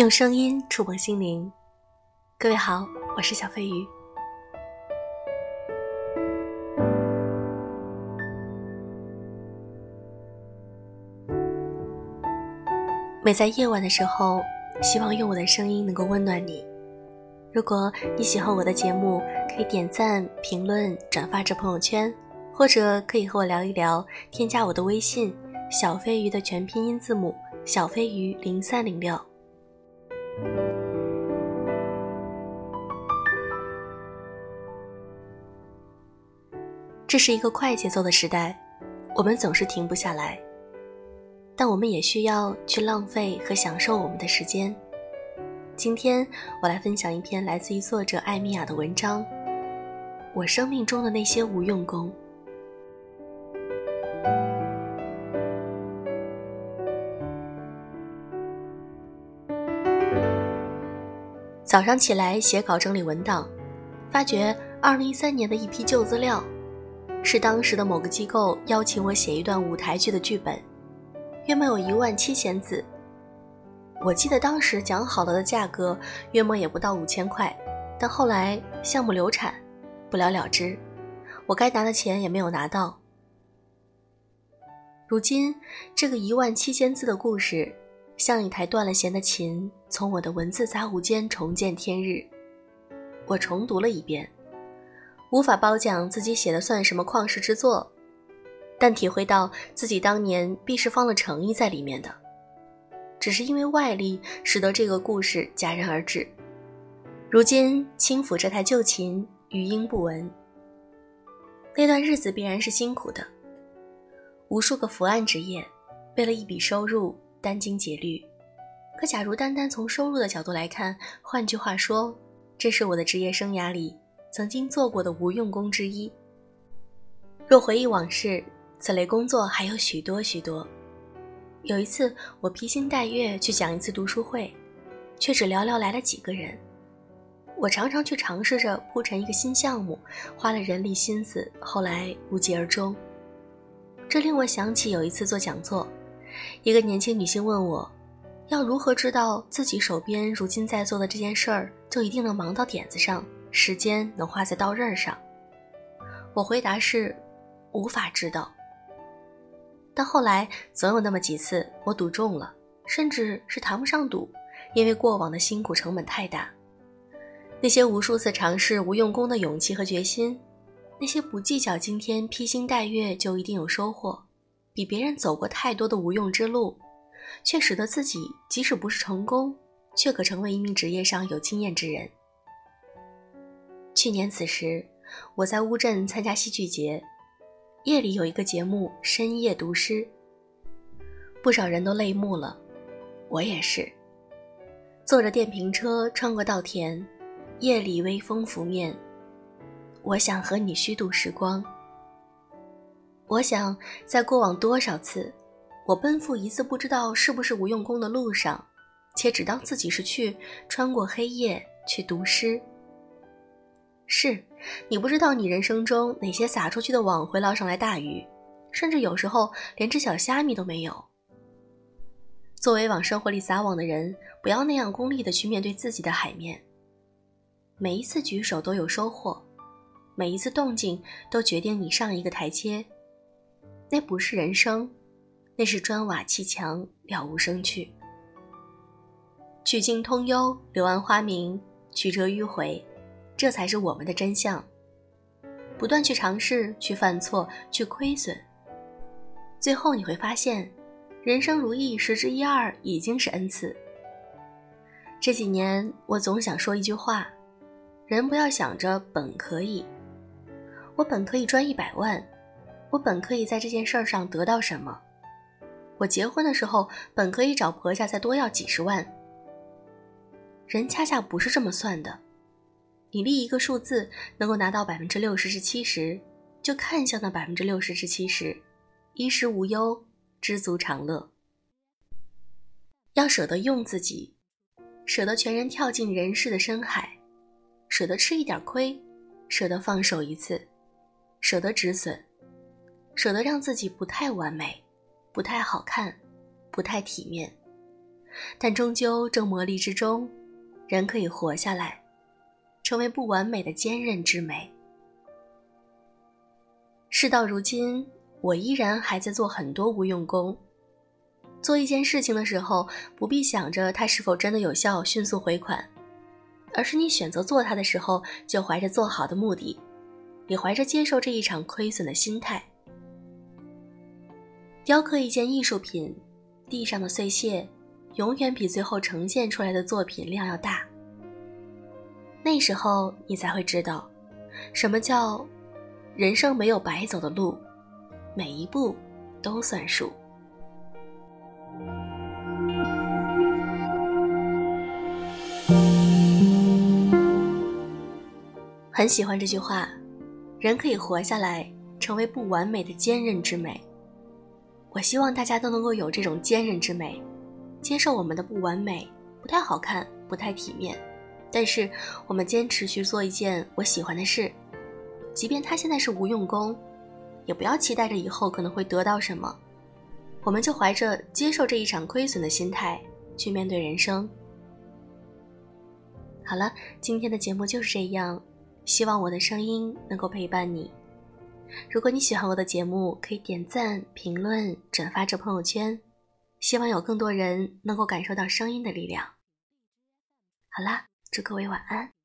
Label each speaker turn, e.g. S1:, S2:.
S1: 用声音触碰心灵，各位好，我是小飞鱼。每在夜晚的时候，希望用我的声音能够温暖你。如果你喜欢我的节目，可以点赞、评论、转发至朋友圈，或者可以和我聊一聊，添加我的微信“小飞鱼”的全拼音字母“小飞鱼零三零六”。这是一个快节奏的时代，我们总是停不下来，但我们也需要去浪费和享受我们的时间。今天我来分享一篇来自于作者艾米亚的文章：我生命中的那些无用功。早上起来写稿整理文档，发觉二零一三年的一批旧资料。是当时的某个机构邀请我写一段舞台剧的剧本，约莫有一万七千字。我记得当时讲好了的价格约莫也不到五千块，但后来项目流产，不了了之，我该拿的钱也没有拿到。如今，这个一万七千字的故事，像一台断了弦的琴，从我的文字杂物间重见天日。我重读了一遍。无法褒奖自己写的算什么旷世之作，但体会到自己当年必是放了诚意在里面的。只是因为外力使得这个故事戛然而止。如今轻抚这台旧琴，余音不闻。那段日子必然是辛苦的，无数个伏案之夜，为了一笔收入殚精竭虑。可假如单单从收入的角度来看，换句话说，这是我的职业生涯里。曾经做过的无用功之一。若回忆往事，此类工作还有许多许多。有一次，我披星戴月去讲一次读书会，却只寥寥来了几个人。我常常去尝试着铺陈一个新项目，花了人力心思，后来无疾而终。这令我想起有一次做讲座，一个年轻女性问我，要如何知道自己手边如今在做的这件事儿就一定能忙到点子上？时间能花在刀刃上，我回答是无法知道。但后来总有那么几次，我赌中了，甚至是谈不上赌，因为过往的辛苦成本太大。那些无数次尝试无用功的勇气和决心，那些不计较今天披星戴月就一定有收获，比别人走过太多的无用之路，却使得自己即使不是成功，却可成为一名职业上有经验之人。去年此时，我在乌镇参加戏剧节，夜里有一个节目“深夜读诗”，不少人都泪目了，我也是。坐着电瓶车穿过稻田，夜里微风拂面，我想和你虚度时光。我想在过往多少次，我奔赴一次不知道是不是无用功的路上，且只当自己是去穿过黑夜去读诗。是，你不知道你人生中哪些撒出去的网会捞上来大鱼，甚至有时候连只小虾米都没有。作为往生活里撒网的人，不要那样功利的去面对自己的海面。每一次举手都有收获，每一次动静都决定你上一个台阶。那不是人生，那是砖瓦砌墙，了无生趣。曲径通幽，柳暗花明，曲折迂回。这才是我们的真相。不断去尝试，去犯错，去亏损，最后你会发现，人生如意十之一二已经是恩赐。这几年，我总想说一句话：人不要想着本可以，我本可以赚一百万，我本可以在这件事儿上得到什么，我结婚的时候本可以找婆家再多要几十万。人恰恰不是这么算的。你立一个数字能够拿到百分之六十至七十，就看向那百分之六十至七十，衣食无忧，知足常乐。要舍得用自己，舍得全然跳进人世的深海，舍得吃一点亏，舍得放手一次，舍得止损，舍得让自己不太完美，不太好看，不太体面，但终究正磨砺之中，人可以活下来，成为不完美的坚韧之美。事到如今，我依然还在做很多无用功。做一件事情的时候，不必想着它是否真的有效，迅速回款，而是你选择做它的时候，就怀着做好的目的，也怀着接受这一场亏损的心态。雕刻一件艺术品，地上的碎屑，永远比最后呈现出来的作品量要大。那时候，你才会知道，什么叫人生没有白走的路，每一步都算数。很喜欢这句话，人可以活下来，成为不完美的坚韧之美。我希望大家都能够有这种坚韧之美，接受我们的不完美，不太好看，不太体面，但是我们坚持去做一件我喜欢的事，即便它现在是无用功，也不要期待着以后可能会得到什么，我们就怀着接受这一场亏损的心态去面对人生。好了，今天的节目就是这样，希望我的声音能够陪伴你。如果你喜欢我的节目，可以点赞、评论、转发至朋友圈，希望有更多人能够感受到声音的力量。好啦，祝各位晚安。